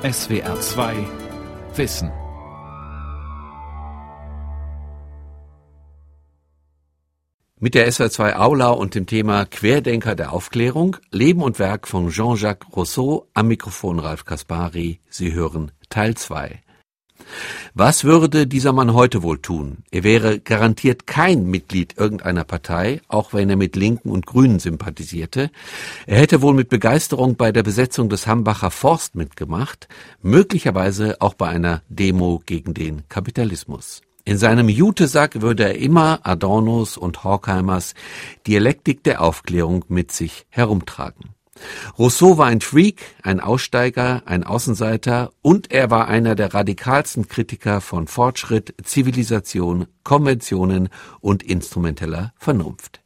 SWR 2 Wissen. Mit der SWR 2 Aula und dem Thema Querdenker der Aufklärung, Leben und Werk von Jean-Jacques Rousseau am Mikrofon Ralf Kaspari. Sie hören Teil 2. Was würde dieser Mann heute wohl tun? Er wäre garantiert kein Mitglied irgendeiner Partei, auch wenn er mit Linken und Grünen sympathisierte. Er hätte wohl mit Begeisterung bei der Besetzung des Hambacher Forst mitgemacht, möglicherweise auch bei einer Demo gegen den Kapitalismus. In seinem Jutesack würde er immer Adornos und Horkheimers Dialektik der Aufklärung mit sich herumtragen. Rousseau war ein Freak, ein Aussteiger, ein Außenseiter und er war einer der radikalsten Kritiker von Fortschritt, Zivilisation, Konventionen und instrumenteller Vernunft.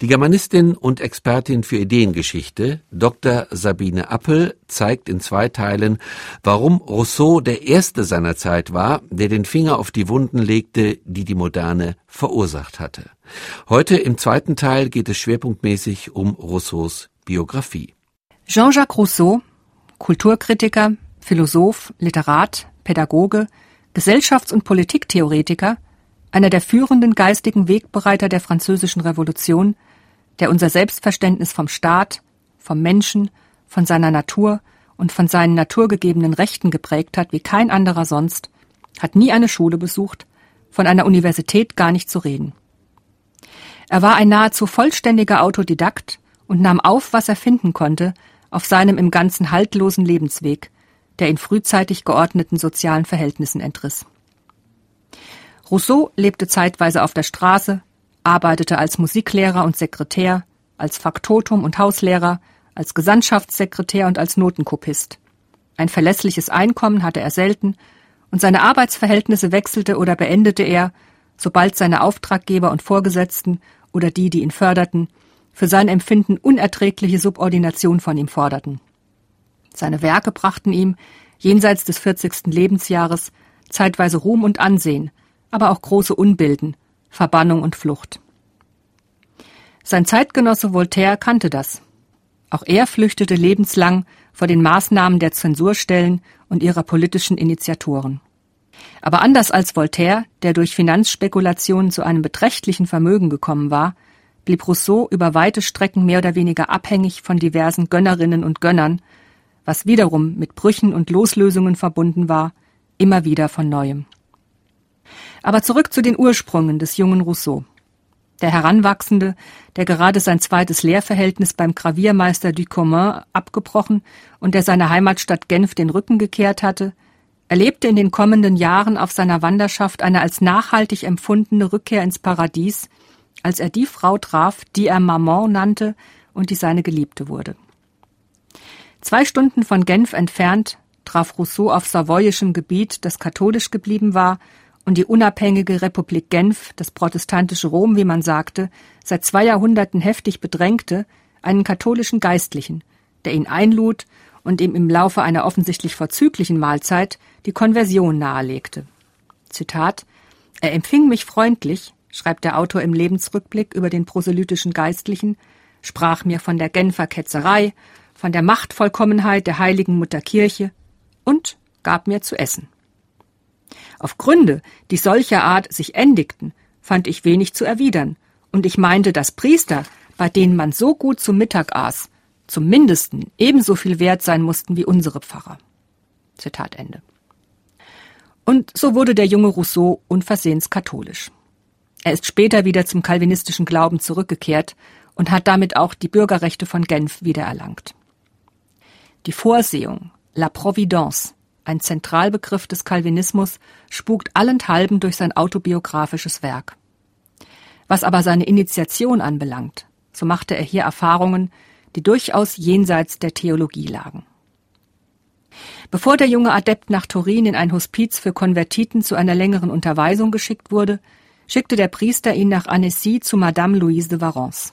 Die Germanistin und Expertin für Ideengeschichte, Dr. Sabine Appel, zeigt in zwei Teilen, warum Rousseau der Erste seiner Zeit war, der den Finger auf die Wunden legte, die die Moderne verursacht hatte. Heute im zweiten Teil geht es schwerpunktmäßig um Rousseaus Biografie. Jean-Jacques Rousseau, Kulturkritiker, Philosoph, Literat, Pädagoge, Gesellschafts- und Politiktheoretiker, einer der führenden geistigen Wegbereiter der französischen Revolution, der unser Selbstverständnis vom Staat, vom Menschen, von seiner Natur und von seinen naturgegebenen Rechten geprägt hat wie kein anderer sonst, hat nie eine Schule besucht, von einer Universität gar nicht zu reden. Er war ein nahezu vollständiger Autodidakt und nahm auf, was er finden konnte, auf seinem im Ganzen haltlosen Lebensweg, der in frühzeitig geordneten sozialen Verhältnissen entriss. Rousseau lebte zeitweise auf der Straße, arbeitete als Musiklehrer und Sekretär, als Faktotum und Hauslehrer, als Gesandtschaftssekretär und als Notenkopist. Ein verlässliches Einkommen hatte er selten, und seine Arbeitsverhältnisse wechselte oder beendete er, sobald seine Auftraggeber und Vorgesetzten oder die, die ihn förderten, für sein Empfinden unerträgliche Subordination von ihm forderten. Seine Werke brachten ihm, jenseits des 40. Lebensjahres, zeitweise Ruhm und Ansehen, aber auch große Unbilden, Verbannung und Flucht. Sein Zeitgenosse Voltaire kannte das. Auch er flüchtete lebenslang vor den Maßnahmen der Zensurstellen und ihrer politischen Initiatoren. Aber anders als Voltaire, der durch Finanzspekulationen zu einem beträchtlichen Vermögen gekommen war, blieb Rousseau über weite Strecken mehr oder weniger abhängig von diversen Gönnerinnen und Gönnern, was wiederum mit Brüchen und Loslösungen verbunden war, immer wieder von neuem. Aber zurück zu den Ursprüngen des jungen Rousseau. Der Heranwachsende, der gerade sein zweites Lehrverhältnis beim Graviermeister Ducommun abgebrochen und der seiner Heimatstadt Genf den Rücken gekehrt hatte, erlebte in den kommenden Jahren auf seiner Wanderschaft eine als nachhaltig empfundene Rückkehr ins Paradies, als er die Frau traf, die er Maman nannte und die seine Geliebte wurde. Zwei Stunden von Genf entfernt traf Rousseau auf savoyischem Gebiet, das katholisch geblieben war und die unabhängige Republik Genf, das protestantische Rom, wie man sagte, seit zwei Jahrhunderten heftig bedrängte, einen katholischen Geistlichen, der ihn einlud und ihm im Laufe einer offensichtlich vorzüglichen Mahlzeit die Konversion nahelegte. Zitat Er empfing mich freundlich, schreibt der Autor im Lebensrückblick über den proselytischen Geistlichen, sprach mir von der Genfer Ketzerei, von der Machtvollkommenheit der heiligen Mutter Kirche und gab mir zu essen. Auf Gründe, die solcher Art sich endigten, fand ich wenig zu erwidern, und ich meinte, dass Priester, bei denen man so gut zu Mittag aß, zum Mindesten ebenso viel wert sein mussten wie unsere Pfarrer. Zitat Ende. Und so wurde der junge Rousseau unversehens katholisch. Er ist später wieder zum kalvinistischen Glauben zurückgekehrt und hat damit auch die Bürgerrechte von Genf wiedererlangt. Die Vorsehung, la Providence, ein Zentralbegriff des Calvinismus, spukt allenthalben durch sein autobiografisches Werk. Was aber seine Initiation anbelangt, so machte er hier Erfahrungen, die durchaus jenseits der Theologie lagen. Bevor der junge Adept nach Turin in ein Hospiz für Konvertiten zu einer längeren Unterweisung geschickt wurde, schickte der Priester ihn nach Annecy zu Madame Louise de Varence.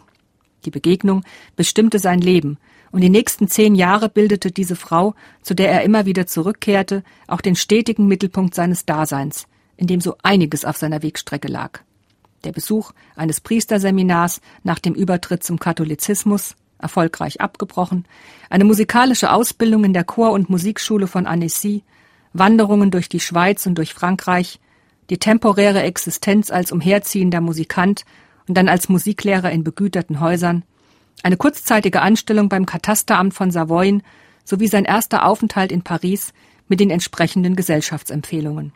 Die Begegnung bestimmte sein Leben, und die nächsten zehn Jahre bildete diese Frau, zu der er immer wieder zurückkehrte, auch den stetigen Mittelpunkt seines Daseins, in dem so einiges auf seiner Wegstrecke lag. Der Besuch eines Priesterseminars nach dem Übertritt zum Katholizismus, erfolgreich abgebrochen, eine musikalische Ausbildung in der Chor- und Musikschule von Annecy, Wanderungen durch die Schweiz und durch Frankreich, die temporäre Existenz als umherziehender Musikant und dann als Musiklehrer in begüterten Häusern, eine kurzzeitige Anstellung beim Katasteramt von Savoyen sowie sein erster Aufenthalt in Paris mit den entsprechenden Gesellschaftsempfehlungen.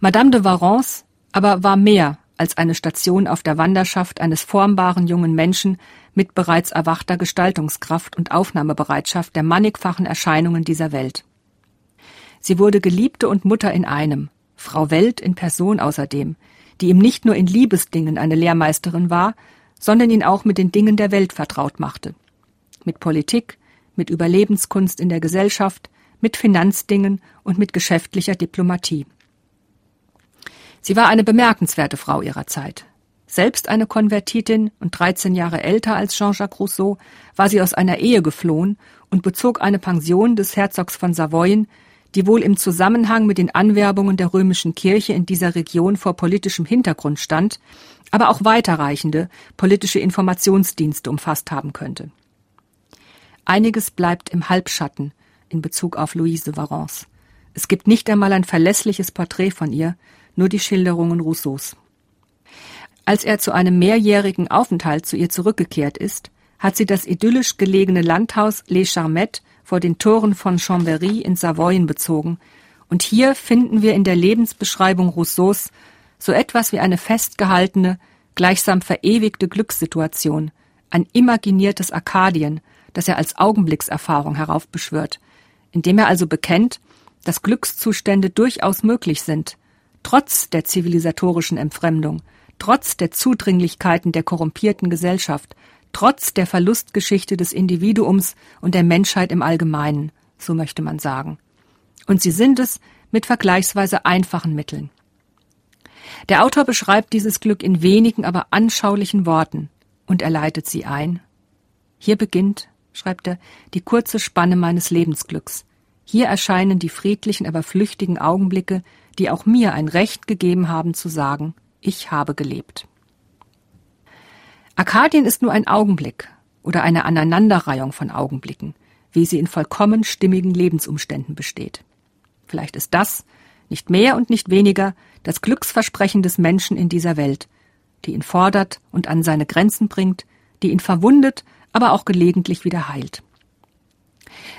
Madame de Warens aber war mehr als eine Station auf der Wanderschaft eines formbaren jungen Menschen mit bereits erwachter Gestaltungskraft und Aufnahmebereitschaft der mannigfachen Erscheinungen dieser Welt. Sie wurde Geliebte und Mutter in einem, Frau Welt in Person außerdem, die ihm nicht nur in Liebesdingen eine Lehrmeisterin war, sondern ihn auch mit den Dingen der Welt vertraut machte. Mit Politik, mit Überlebenskunst in der Gesellschaft, mit Finanzdingen und mit geschäftlicher Diplomatie. Sie war eine bemerkenswerte Frau ihrer Zeit. Selbst eine Konvertitin und 13 Jahre älter als Jean-Jacques Rousseau, war sie aus einer Ehe geflohen und bezog eine Pension des Herzogs von Savoyen, die wohl im Zusammenhang mit den Anwerbungen der römischen Kirche in dieser Region vor politischem Hintergrund stand, aber auch weiterreichende politische Informationsdienste umfasst haben könnte. Einiges bleibt im Halbschatten in Bezug auf Louise de Varence. Es gibt nicht einmal ein verlässliches Porträt von ihr, nur die Schilderungen Rousseaus. Als er zu einem mehrjährigen Aufenthalt zu ihr zurückgekehrt ist, hat sie das idyllisch gelegene Landhaus Les Charmettes vor den Toren von Chambéry in Savoyen bezogen, und hier finden wir in der Lebensbeschreibung Rousseaus so etwas wie eine festgehaltene, gleichsam verewigte Glückssituation, ein imaginiertes Arkadien, das er als Augenblickserfahrung heraufbeschwört, indem er also bekennt, dass Glückszustände durchaus möglich sind, trotz der zivilisatorischen Entfremdung, trotz der Zudringlichkeiten der korrumpierten Gesellschaft, trotz der Verlustgeschichte des Individuums und der Menschheit im Allgemeinen, so möchte man sagen. Und sie sind es mit vergleichsweise einfachen Mitteln. Der Autor beschreibt dieses Glück in wenigen, aber anschaulichen Worten und er leitet sie ein. Hier beginnt, schreibt er, die kurze Spanne meines Lebensglücks. Hier erscheinen die friedlichen, aber flüchtigen Augenblicke, die auch mir ein Recht gegeben haben zu sagen, ich habe gelebt. Arkadien ist nur ein Augenblick oder eine Aneinanderreihung von Augenblicken, wie sie in vollkommen stimmigen Lebensumständen besteht. Vielleicht ist das, nicht mehr und nicht weniger, das Glücksversprechen des Menschen in dieser Welt, die ihn fordert und an seine Grenzen bringt, die ihn verwundet, aber auch gelegentlich wieder heilt.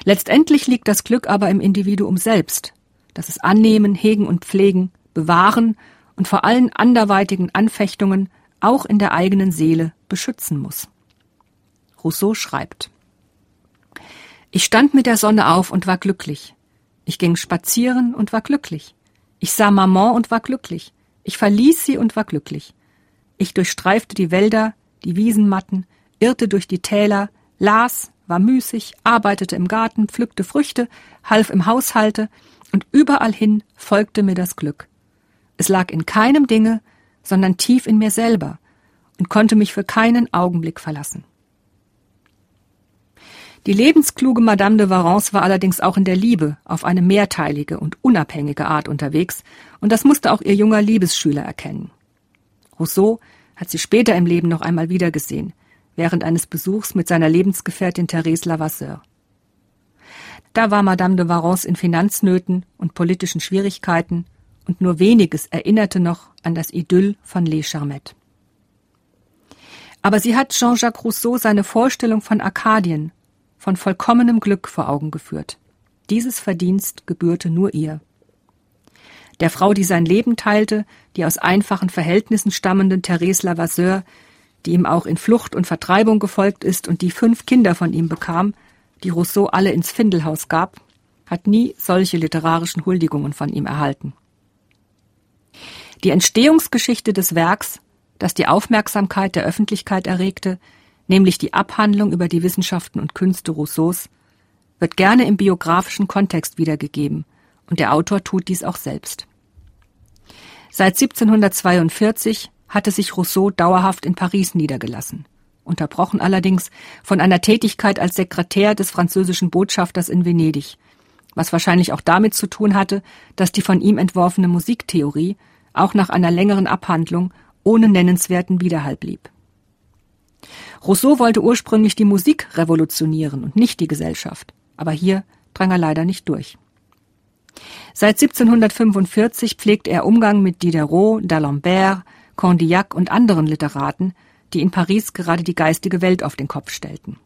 Letztendlich liegt das Glück aber im Individuum selbst, das es annehmen, hegen und pflegen, bewahren und vor allen anderweitigen Anfechtungen auch in der eigenen Seele beschützen muss. Rousseau schreibt Ich stand mit der Sonne auf und war glücklich. Ich ging spazieren und war glücklich. Ich sah Maman und war glücklich. Ich verließ sie und war glücklich. Ich durchstreifte die Wälder, die Wiesenmatten, irrte durch die Täler, las, war müßig, arbeitete im Garten, pflückte Früchte, half im Haushalte, und überall hin folgte mir das Glück. Es lag in keinem Dinge, sondern tief in mir selber und konnte mich für keinen Augenblick verlassen. Die lebenskluge Madame de Varence war allerdings auch in der Liebe auf eine mehrteilige und unabhängige Art unterwegs, und das musste auch ihr junger Liebesschüler erkennen. Rousseau hat sie später im Leben noch einmal wiedergesehen, während eines Besuchs mit seiner Lebensgefährtin Therese Lavasseur. Da war Madame de Varence in Finanznöten und politischen Schwierigkeiten, und nur weniges erinnerte noch an das Idyll von Les Charmettes. Aber sie hat Jean-Jacques Rousseau seine Vorstellung von Arkadien, von vollkommenem Glück vor Augen geführt. Dieses Verdienst gebührte nur ihr. Der Frau, die sein Leben teilte, die aus einfachen Verhältnissen stammenden Therese Lavasseur, die ihm auch in Flucht und Vertreibung gefolgt ist und die fünf Kinder von ihm bekam, die Rousseau alle ins Findelhaus gab, hat nie solche literarischen Huldigungen von ihm erhalten. Die Entstehungsgeschichte des Werks das die Aufmerksamkeit der Öffentlichkeit erregte, nämlich die Abhandlung über die Wissenschaften und Künste Rousseaus, wird gerne im biografischen Kontext wiedergegeben, und der Autor tut dies auch selbst. Seit 1742 hatte sich Rousseau dauerhaft in Paris niedergelassen, unterbrochen allerdings von einer Tätigkeit als Sekretär des französischen Botschafters in Venedig, was wahrscheinlich auch damit zu tun hatte, dass die von ihm entworfene Musiktheorie auch nach einer längeren Abhandlung ohne nennenswerten Widerhall blieb. Rousseau wollte ursprünglich die Musik revolutionieren und nicht die Gesellschaft, aber hier drang er leider nicht durch. Seit 1745 pflegt er Umgang mit Diderot, d'Alembert, Condillac und anderen Literaten, die in Paris gerade die geistige Welt auf den Kopf stellten.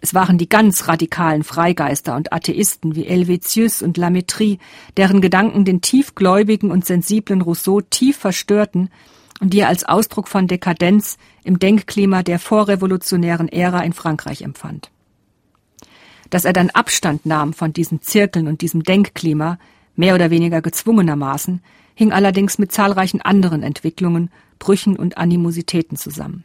Es waren die ganz radikalen Freigeister und Atheisten wie Helvétius und Lamétrie, deren Gedanken den tiefgläubigen und sensiblen Rousseau tief verstörten und die er als Ausdruck von Dekadenz im Denkklima der vorrevolutionären Ära in Frankreich empfand. Dass er dann Abstand nahm von diesen Zirkeln und diesem Denkklima, mehr oder weniger gezwungenermaßen, hing allerdings mit zahlreichen anderen Entwicklungen, Brüchen und Animositäten zusammen.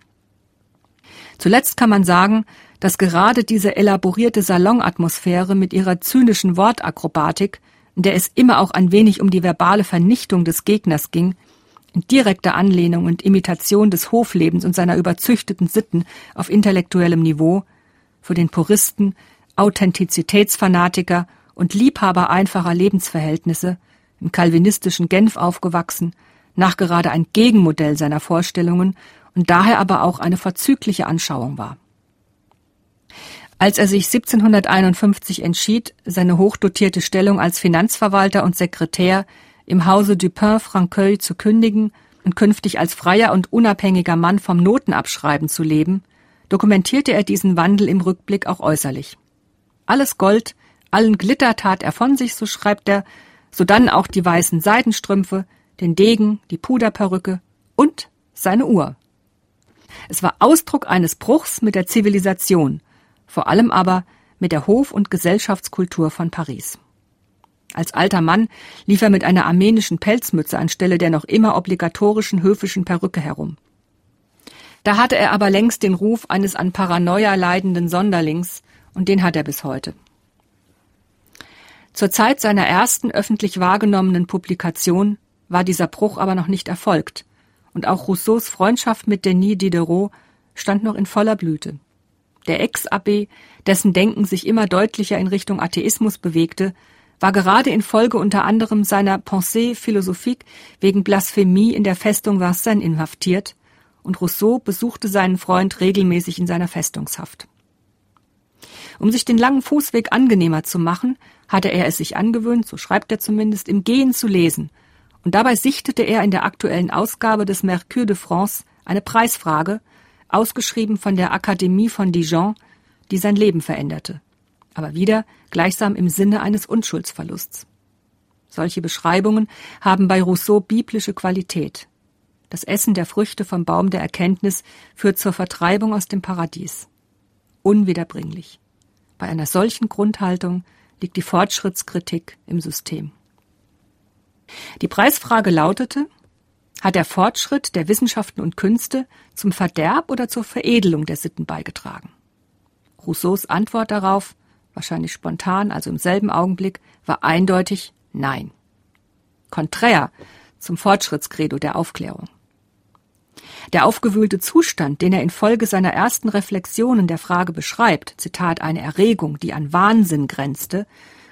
Zuletzt kann man sagen, dass gerade diese elaborierte Salonatmosphäre mit ihrer zynischen Wortakrobatik, in der es immer auch ein wenig um die verbale Vernichtung des Gegners ging, in direkter Anlehnung und Imitation des Hoflebens und seiner überzüchteten Sitten auf intellektuellem Niveau, für den Puristen, Authentizitätsfanatiker und Liebhaber einfacher Lebensverhältnisse, im calvinistischen Genf aufgewachsen, nachgerade ein Gegenmodell seiner Vorstellungen und daher aber auch eine vorzügliche Anschauung war. Als er sich 1751 entschied, seine hochdotierte Stellung als Finanzverwalter und Sekretär im Hause Dupin-Franqueuil zu kündigen und künftig als freier und unabhängiger Mann vom Notenabschreiben zu leben, dokumentierte er diesen Wandel im Rückblick auch äußerlich. Alles Gold, allen Glitter tat er von sich, so schreibt er, sodann auch die weißen Seidenstrümpfe, den Degen, die Puderperücke und seine Uhr. Es war Ausdruck eines Bruchs mit der Zivilisation, vor allem aber mit der Hof- und Gesellschaftskultur von Paris. Als alter Mann lief er mit einer armenischen Pelzmütze anstelle der noch immer obligatorischen höfischen Perücke herum. Da hatte er aber längst den Ruf eines an Paranoia leidenden Sonderlings, und den hat er bis heute. Zur Zeit seiner ersten öffentlich wahrgenommenen Publikation war dieser Bruch aber noch nicht erfolgt, und auch Rousseaus Freundschaft mit Denis Diderot stand noch in voller Blüte. Der Ex-Abbé, dessen Denken sich immer deutlicher in Richtung Atheismus bewegte, war gerade infolge unter anderem seiner Pensée philosophique wegen Blasphemie in der Festung Vincennes inhaftiert, und Rousseau besuchte seinen Freund regelmäßig in seiner Festungshaft. Um sich den langen Fußweg angenehmer zu machen, hatte er es sich angewöhnt, so schreibt er zumindest, im Gehen zu lesen, und dabei sichtete er in der aktuellen Ausgabe des Mercure de France eine Preisfrage, ausgeschrieben von der Akademie von Dijon, die sein Leben veränderte aber wieder gleichsam im Sinne eines Unschuldsverlusts. Solche Beschreibungen haben bei Rousseau biblische Qualität. Das Essen der Früchte vom Baum der Erkenntnis führt zur Vertreibung aus dem Paradies. Unwiederbringlich. Bei einer solchen Grundhaltung liegt die Fortschrittskritik im System. Die Preisfrage lautete, hat der Fortschritt der Wissenschaften und Künste zum Verderb oder zur Veredelung der Sitten beigetragen? Rousseaus Antwort darauf wahrscheinlich spontan, also im selben Augenblick, war eindeutig Nein. Konträr zum Fortschrittskredo der Aufklärung. Der aufgewühlte Zustand, den er infolge seiner ersten Reflexionen der Frage beschreibt, Zitat, eine Erregung, die an Wahnsinn grenzte,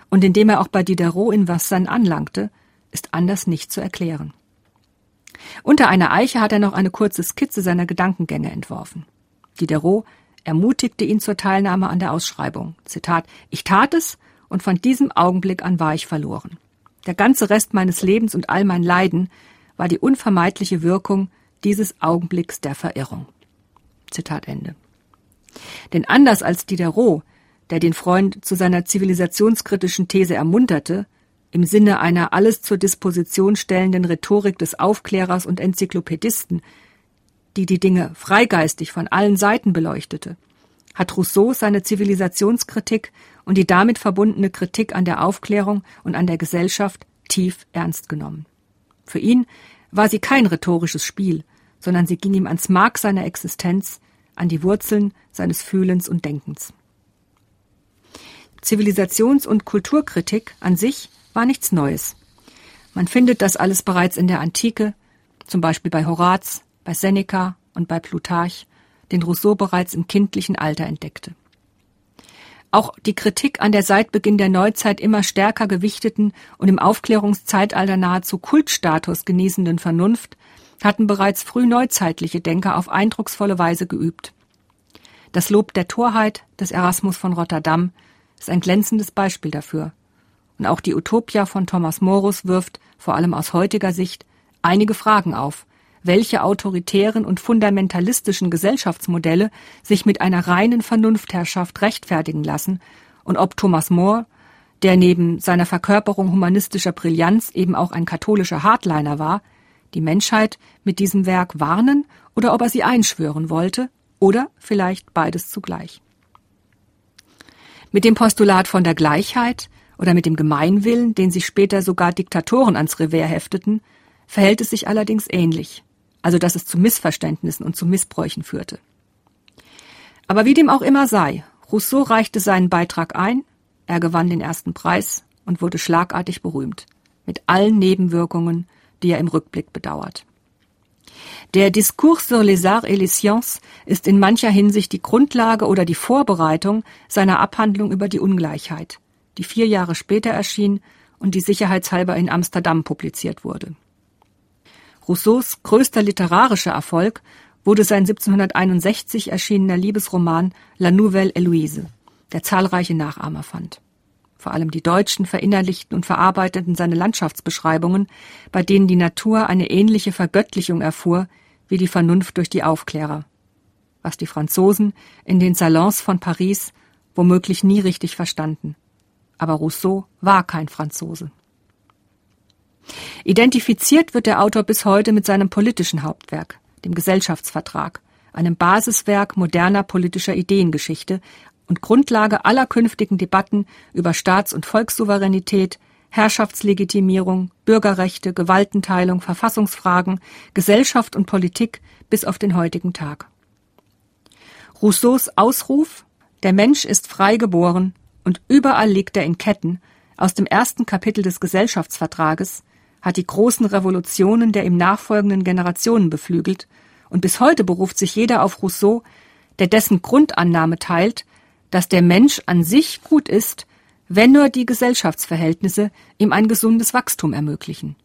und in dem er auch bei Diderot in Vassan anlangte, ist anders nicht zu erklären. Unter einer Eiche hat er noch eine kurze Skizze seiner Gedankengänge entworfen. Diderot ermutigte ihn zur Teilnahme an der Ausschreibung. Zitat, ich tat es und von diesem Augenblick an war ich verloren. Der ganze Rest meines Lebens und all mein Leiden war die unvermeidliche Wirkung dieses Augenblicks der Verirrung. Zitat Ende. Denn anders als Diderot, der den Freund zu seiner zivilisationskritischen These ermunterte, im Sinne einer alles zur Disposition stellenden Rhetorik des Aufklärers und Enzyklopädisten, die die Dinge freigeistig von allen Seiten beleuchtete, hat Rousseau seine Zivilisationskritik und die damit verbundene Kritik an der Aufklärung und an der Gesellschaft tief ernst genommen. Für ihn war sie kein rhetorisches Spiel, sondern sie ging ihm ans Mark seiner Existenz, an die Wurzeln seines Fühlens und Denkens. Zivilisations- und Kulturkritik an sich war nichts Neues. Man findet das alles bereits in der Antike, zum Beispiel bei Horaz, bei Seneca und bei Plutarch, den Rousseau bereits im kindlichen Alter entdeckte. Auch die Kritik an der seit Beginn der Neuzeit immer stärker gewichteten und im Aufklärungszeitalter nahezu Kultstatus genießenden Vernunft hatten bereits früh neuzeitliche Denker auf eindrucksvolle Weise geübt. Das Lob der Torheit des Erasmus von Rotterdam ist ein glänzendes Beispiel dafür. Und auch die Utopia von Thomas Morus wirft, vor allem aus heutiger Sicht, einige Fragen auf, welche autoritären und fundamentalistischen Gesellschaftsmodelle sich mit einer reinen Vernunftherrschaft rechtfertigen lassen und ob Thomas More, der neben seiner Verkörperung humanistischer Brillanz eben auch ein katholischer Hardliner war, die Menschheit mit diesem Werk warnen oder ob er sie einschwören wollte oder vielleicht beides zugleich. Mit dem Postulat von der Gleichheit oder mit dem Gemeinwillen, den sich später sogar Diktatoren ans Revers hefteten, verhält es sich allerdings ähnlich, also dass es zu Missverständnissen und zu Missbräuchen führte. Aber wie dem auch immer sei, Rousseau reichte seinen Beitrag ein, er gewann den ersten Preis und wurde schlagartig berühmt, mit allen Nebenwirkungen, die er im Rückblick bedauert. Der Discours sur les arts et les sciences ist in mancher Hinsicht die Grundlage oder die Vorbereitung seiner Abhandlung über die Ungleichheit, die vier Jahre später erschien und die sicherheitshalber in Amsterdam publiziert wurde. Rousseaus größter literarischer Erfolg wurde sein 1761 erschienener Liebesroman La Nouvelle Eloise, der zahlreiche Nachahmer fand. Vor allem die Deutschen verinnerlichten und verarbeiteten seine Landschaftsbeschreibungen, bei denen die Natur eine ähnliche Vergöttlichung erfuhr wie die Vernunft durch die Aufklärer. Was die Franzosen in den Salons von Paris womöglich nie richtig verstanden. Aber Rousseau war kein Franzose. Identifiziert wird der Autor bis heute mit seinem politischen Hauptwerk, dem Gesellschaftsvertrag, einem Basiswerk moderner politischer Ideengeschichte, und Grundlage aller künftigen Debatten über Staats- und Volkssouveränität, Herrschaftslegitimierung, Bürgerrechte, Gewaltenteilung, Verfassungsfragen, Gesellschaft und Politik bis auf den heutigen Tag. Rousseaus Ausruf Der Mensch ist frei geboren und überall liegt er in Ketten aus dem ersten Kapitel des Gesellschaftsvertrages hat die großen Revolutionen der ihm nachfolgenden Generationen beflügelt, und bis heute beruft sich jeder auf Rousseau, der dessen Grundannahme teilt, dass der Mensch an sich gut ist, wenn nur die Gesellschaftsverhältnisse ihm ein gesundes Wachstum ermöglichen.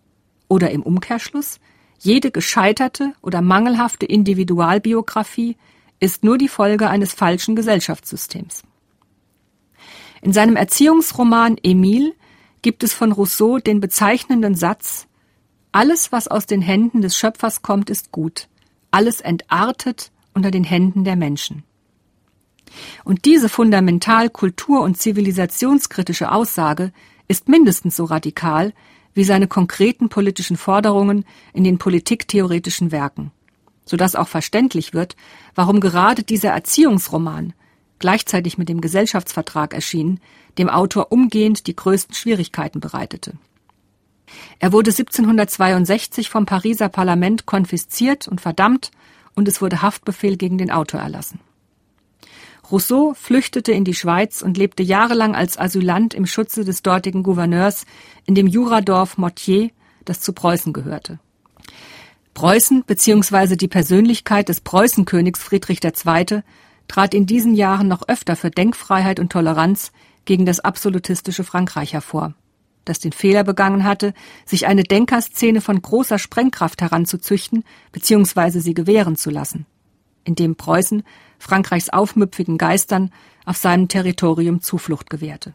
Oder im Umkehrschluss, jede gescheiterte oder mangelhafte Individualbiografie ist nur die Folge eines falschen Gesellschaftssystems. In seinem Erziehungsroman Emile gibt es von Rousseau den bezeichnenden Satz Alles, was aus den Händen des Schöpfers kommt, ist gut, alles entartet unter den Händen der Menschen. Und diese fundamental kultur- und zivilisationskritische Aussage ist mindestens so radikal wie seine konkreten politischen Forderungen in den politiktheoretischen Werken, sodass auch verständlich wird, warum gerade dieser Erziehungsroman, gleichzeitig mit dem Gesellschaftsvertrag erschienen, dem Autor umgehend die größten Schwierigkeiten bereitete. Er wurde 1762 vom Pariser Parlament konfisziert und verdammt und es wurde Haftbefehl gegen den Autor erlassen. Rousseau flüchtete in die Schweiz und lebte jahrelang als Asylant im Schutze des dortigen Gouverneurs in dem Juradorf Mortier, das zu Preußen gehörte. Preußen bzw. die Persönlichkeit des Preußenkönigs Friedrich II. Trat in diesen Jahren noch öfter für Denkfreiheit und Toleranz gegen das absolutistische Frankreich hervor, das den Fehler begangen hatte, sich eine Denkerszene von großer Sprengkraft heranzuzüchten bzw. sie gewähren zu lassen, indem Preußen Frankreichs aufmüpfigen Geistern auf seinem Territorium Zuflucht gewährte.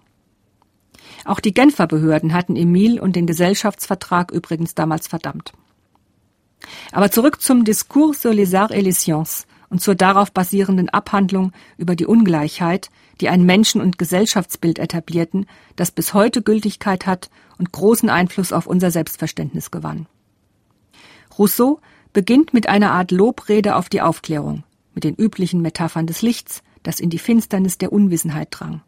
Auch die Genfer Behörden hatten Emile und den Gesellschaftsvertrag übrigens damals verdammt. Aber zurück zum Discours sur les arts et les sciences und zur darauf basierenden Abhandlung über die Ungleichheit, die ein Menschen- und Gesellschaftsbild etablierten, das bis heute Gültigkeit hat und großen Einfluss auf unser Selbstverständnis gewann. Rousseau beginnt mit einer Art Lobrede auf die Aufklärung, mit den üblichen Metaphern des Lichts, das in die Finsternis der Unwissenheit drang.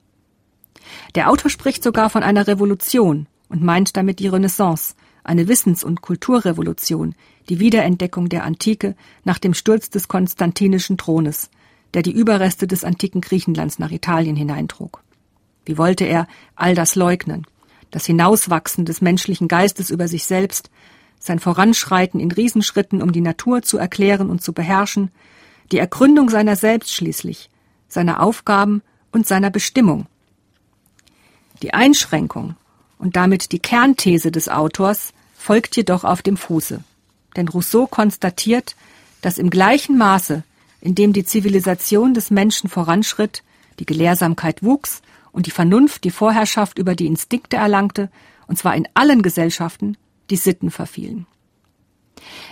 Der Autor spricht sogar von einer Revolution und meint damit die Renaissance, eine Wissens- und Kulturrevolution, die Wiederentdeckung der Antike nach dem Sturz des konstantinischen Thrones, der die Überreste des antiken Griechenlands nach Italien hineintrug. Wie wollte er all das leugnen? Das Hinauswachsen des menschlichen Geistes über sich selbst, sein Voranschreiten in Riesenschritten, um die Natur zu erklären und zu beherrschen, die Ergründung seiner selbst schließlich, seiner Aufgaben und seiner Bestimmung. Die Einschränkung und damit die Kernthese des Autors folgt jedoch auf dem Fuße. denn Rousseau konstatiert, dass im gleichen Maße, in dem die Zivilisation des Menschen voranschritt, die Gelehrsamkeit wuchs und die Vernunft die Vorherrschaft über die Instinkte erlangte, und zwar in allen Gesellschaften, die Sitten verfielen.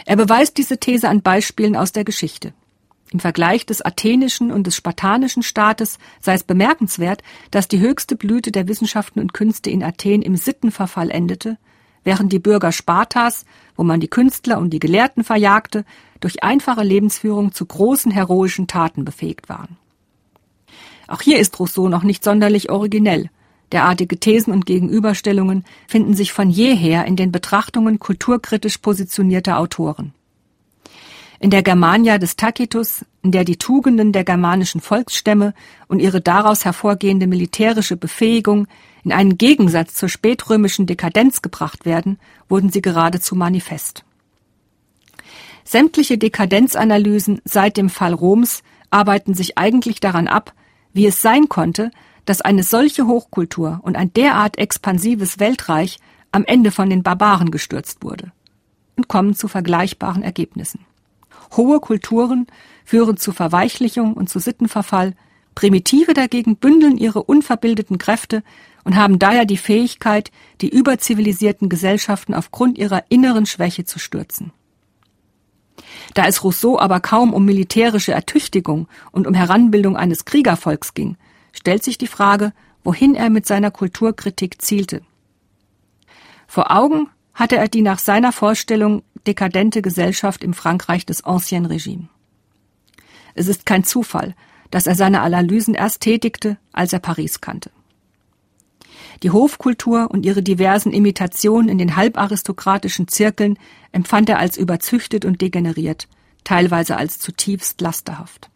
Er beweist diese These an Beispielen aus der Geschichte. Im Vergleich des athenischen und des spartanischen Staates sei es bemerkenswert, dass die höchste Blüte der Wissenschaften und Künste in Athen im Sittenverfall endete, während die Bürger Spartas, wo man die Künstler und die Gelehrten verjagte, durch einfache Lebensführung zu großen heroischen Taten befähigt waren. Auch hier ist Rousseau noch nicht sonderlich originell. Derartige Thesen und Gegenüberstellungen finden sich von jeher in den Betrachtungen kulturkritisch positionierter Autoren. In der Germania des Tacitus, in der die Tugenden der germanischen Volksstämme und ihre daraus hervorgehende militärische Befähigung in einen Gegensatz zur spätrömischen Dekadenz gebracht werden, wurden sie geradezu manifest. Sämtliche Dekadenzanalysen seit dem Fall Roms arbeiten sich eigentlich daran ab, wie es sein konnte, dass eine solche Hochkultur und ein derart expansives Weltreich am Ende von den Barbaren gestürzt wurde und kommen zu vergleichbaren Ergebnissen. Hohe Kulturen führen zu Verweichlichung und zu Sittenverfall, Primitive dagegen bündeln ihre unverbildeten Kräfte und haben daher die Fähigkeit, die überzivilisierten Gesellschaften aufgrund ihrer inneren Schwäche zu stürzen. Da es Rousseau aber kaum um militärische Ertüchtigung und um Heranbildung eines Kriegervolks ging, stellt sich die Frage, wohin er mit seiner Kulturkritik zielte. Vor Augen hatte er die nach seiner Vorstellung dekadente Gesellschaft im Frankreich des Ancien Regime. Es ist kein Zufall, dass er seine Analysen erst tätigte, als er Paris kannte. Die Hofkultur und ihre diversen Imitationen in den halbaristokratischen Zirkeln empfand er als überzüchtet und degeneriert, teilweise als zutiefst lasterhaft.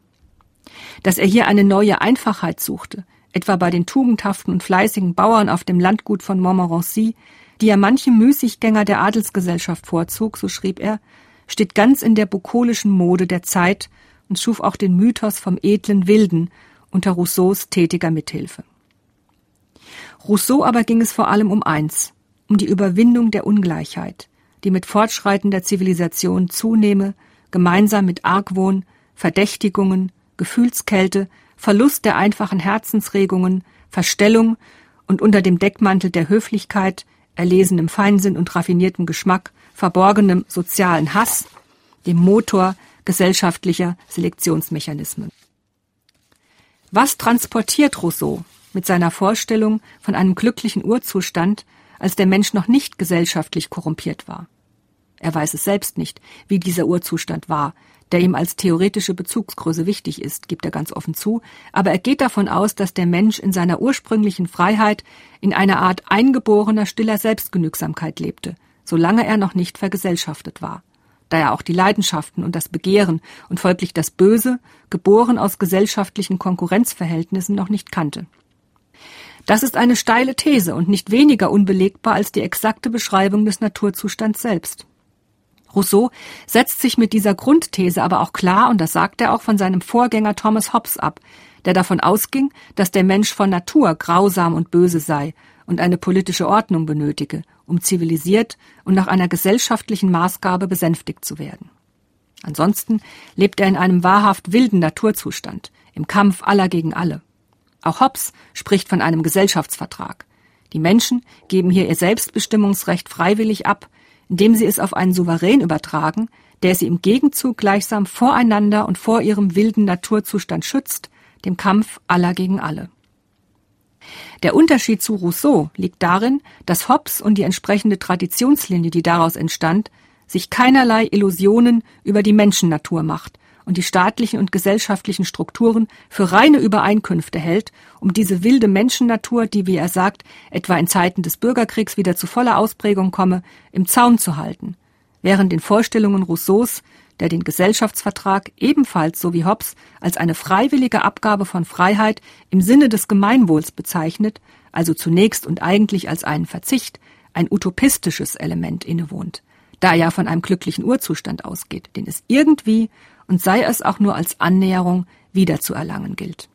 Dass er hier eine neue Einfachheit suchte, etwa bei den tugendhaften und fleißigen Bauern auf dem Landgut von Montmorency, die er manchem Müßiggänger der Adelsgesellschaft vorzog, so schrieb er, steht ganz in der bukolischen Mode der Zeit und schuf auch den Mythos vom edlen Wilden unter Rousseaus tätiger Mithilfe. Rousseau aber ging es vor allem um eins, um die Überwindung der Ungleichheit, die mit fortschreitender Zivilisation zunehme, gemeinsam mit Argwohn, Verdächtigungen, Gefühlskälte, Verlust der einfachen Herzensregungen, Verstellung und unter dem Deckmantel der Höflichkeit erlesenem Feinsinn und raffiniertem Geschmack, verborgenem sozialen Hass, dem Motor gesellschaftlicher Selektionsmechanismen. Was transportiert Rousseau mit seiner Vorstellung von einem glücklichen Urzustand, als der Mensch noch nicht gesellschaftlich korrumpiert war? Er weiß es selbst nicht, wie dieser Urzustand war, der ihm als theoretische Bezugsgröße wichtig ist, gibt er ganz offen zu, aber er geht davon aus, dass der Mensch in seiner ursprünglichen Freiheit in einer Art eingeborener stiller Selbstgenügsamkeit lebte, solange er noch nicht vergesellschaftet war, da er auch die Leidenschaften und das Begehren und folglich das Böse, geboren aus gesellschaftlichen Konkurrenzverhältnissen, noch nicht kannte. Das ist eine steile These und nicht weniger unbelegbar als die exakte Beschreibung des Naturzustands selbst. Rousseau setzt sich mit dieser Grundthese aber auch klar, und das sagt er auch von seinem Vorgänger Thomas Hobbes ab, der davon ausging, dass der Mensch von Natur grausam und böse sei und eine politische Ordnung benötige, um zivilisiert und nach einer gesellschaftlichen Maßgabe besänftigt zu werden. Ansonsten lebt er in einem wahrhaft wilden Naturzustand, im Kampf aller gegen alle. Auch Hobbes spricht von einem Gesellschaftsvertrag. Die Menschen geben hier ihr Selbstbestimmungsrecht freiwillig ab, indem sie es auf einen Souverän übertragen, der sie im Gegenzug gleichsam voreinander und vor ihrem wilden Naturzustand schützt, dem Kampf aller gegen alle. Der Unterschied zu Rousseau liegt darin, dass Hobbes und die entsprechende Traditionslinie, die daraus entstand, sich keinerlei Illusionen über die Menschennatur macht und die staatlichen und gesellschaftlichen Strukturen für reine Übereinkünfte hält, um diese wilde Menschennatur, die, wie er sagt, etwa in Zeiten des Bürgerkriegs wieder zu voller Ausprägung komme, im Zaum zu halten, während den Vorstellungen Rousseaus, der den Gesellschaftsvertrag ebenfalls so wie Hobbes als eine freiwillige Abgabe von Freiheit im Sinne des Gemeinwohls bezeichnet, also zunächst und eigentlich als einen Verzicht, ein utopistisches Element innewohnt, da er ja von einem glücklichen Urzustand ausgeht, den es irgendwie und sei es auch nur als Annäherung wiederzuerlangen gilt.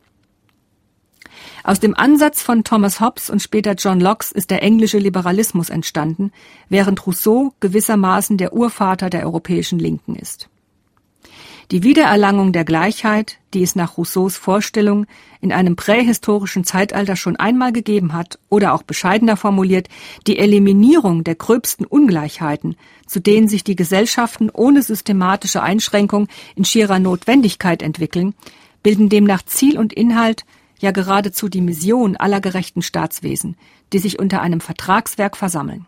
Aus dem Ansatz von Thomas Hobbes und später John Locke ist der englische Liberalismus entstanden, während Rousseau gewissermaßen der Urvater der europäischen Linken ist. Die Wiedererlangung der Gleichheit, die es nach Rousseaus Vorstellung in einem prähistorischen Zeitalter schon einmal gegeben hat, oder auch bescheidener formuliert, die Eliminierung der gröbsten Ungleichheiten, zu denen sich die Gesellschaften ohne systematische Einschränkung in schierer Notwendigkeit entwickeln, bilden demnach Ziel und Inhalt ja geradezu die Mission aller gerechten Staatswesen, die sich unter einem Vertragswerk versammeln.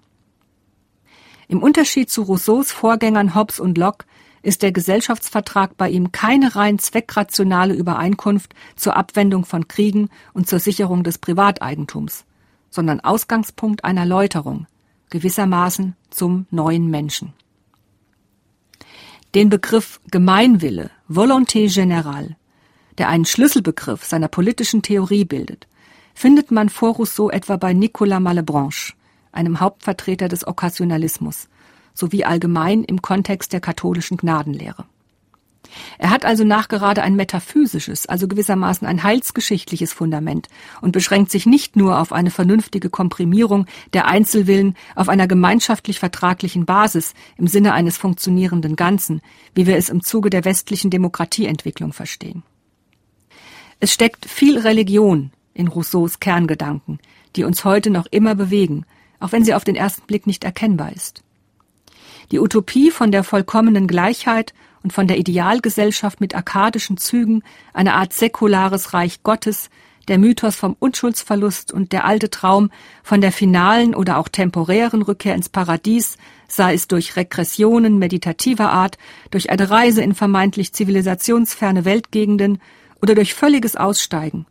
Im Unterschied zu Rousseaus Vorgängern Hobbes und Locke ist der Gesellschaftsvertrag bei ihm keine rein zweckrationale Übereinkunft zur Abwendung von Kriegen und zur Sicherung des Privateigentums, sondern Ausgangspunkt einer Läuterung, gewissermaßen zum neuen Menschen. Den Begriff Gemeinwille, Volonté générale, der einen Schlüsselbegriff seiner politischen Theorie bildet, findet man vor Rousseau etwa bei Nicolas Malebranche, einem Hauptvertreter des Okkasionalismus, sowie allgemein im Kontext der katholischen Gnadenlehre. Er hat also nachgerade ein metaphysisches, also gewissermaßen ein heilsgeschichtliches Fundament und beschränkt sich nicht nur auf eine vernünftige Komprimierung der Einzelwillen auf einer gemeinschaftlich vertraglichen Basis im Sinne eines funktionierenden Ganzen, wie wir es im Zuge der westlichen Demokratieentwicklung verstehen. Es steckt viel Religion in Rousseaus Kerngedanken, die uns heute noch immer bewegen, auch wenn sie auf den ersten Blick nicht erkennbar ist. Die Utopie von der vollkommenen Gleichheit und von der Idealgesellschaft mit arkadischen Zügen, eine Art säkulares Reich Gottes, der Mythos vom Unschuldsverlust und der alte Traum von der finalen oder auch temporären Rückkehr ins Paradies, sei es durch Regressionen meditativer Art, durch eine Reise in vermeintlich zivilisationsferne Weltgegenden oder durch völliges Aussteigen.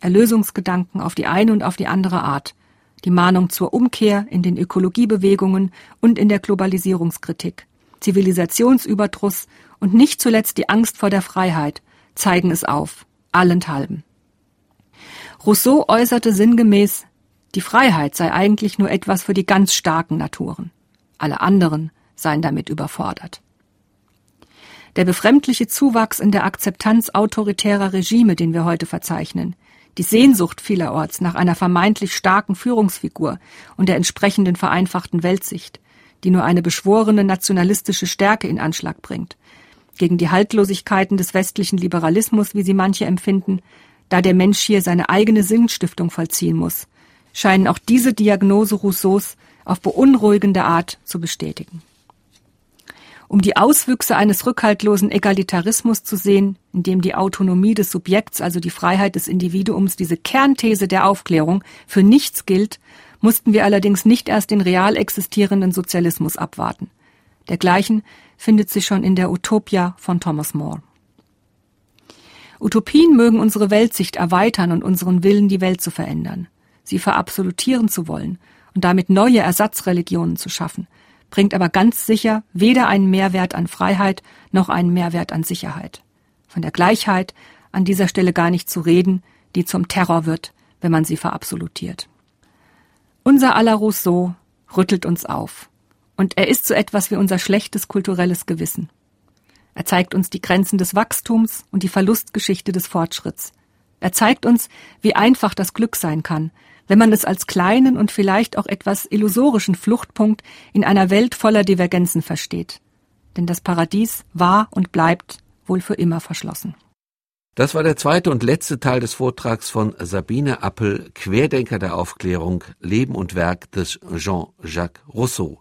Erlösungsgedanken auf die eine und auf die andere Art. Die Mahnung zur Umkehr in den Ökologiebewegungen und in der Globalisierungskritik. Zivilisationsüberdruss und nicht zuletzt die Angst vor der Freiheit zeigen es auf, allenthalben. Rousseau äußerte sinngemäß, die Freiheit sei eigentlich nur etwas für die ganz starken Naturen. Alle anderen seien damit überfordert. Der befremdliche Zuwachs in der Akzeptanz autoritärer Regime, den wir heute verzeichnen, die Sehnsucht vielerorts nach einer vermeintlich starken Führungsfigur und der entsprechenden vereinfachten Weltsicht, die nur eine beschworene nationalistische Stärke in Anschlag bringt, gegen die Haltlosigkeiten des westlichen Liberalismus, wie sie manche empfinden, da der Mensch hier seine eigene Sinnstiftung vollziehen muss, scheinen auch diese Diagnose Rousseaus auf beunruhigende Art zu bestätigen um die Auswüchse eines rückhaltlosen Egalitarismus zu sehen, in dem die Autonomie des Subjekts, also die Freiheit des Individuums, diese Kernthese der Aufklärung für nichts gilt, mussten wir allerdings nicht erst den real existierenden Sozialismus abwarten. Dergleichen findet sich schon in der Utopia von Thomas More. Utopien mögen unsere Weltsicht erweitern und unseren Willen, die Welt zu verändern, sie verabsolutieren zu wollen und damit neue Ersatzreligionen zu schaffen – bringt aber ganz sicher weder einen Mehrwert an Freiheit noch einen Mehrwert an Sicherheit. Von der Gleichheit an dieser Stelle gar nicht zu reden, die zum Terror wird, wenn man sie verabsolutiert. Unser aller Rousseau rüttelt uns auf. Und er ist so etwas wie unser schlechtes kulturelles Gewissen. Er zeigt uns die Grenzen des Wachstums und die Verlustgeschichte des Fortschritts. Er zeigt uns, wie einfach das Glück sein kann, wenn man es als kleinen und vielleicht auch etwas illusorischen Fluchtpunkt in einer Welt voller Divergenzen versteht. Denn das Paradies war und bleibt wohl für immer verschlossen. Das war der zweite und letzte Teil des Vortrags von Sabine Appel, Querdenker der Aufklärung, Leben und Werk des Jean-Jacques Rousseau.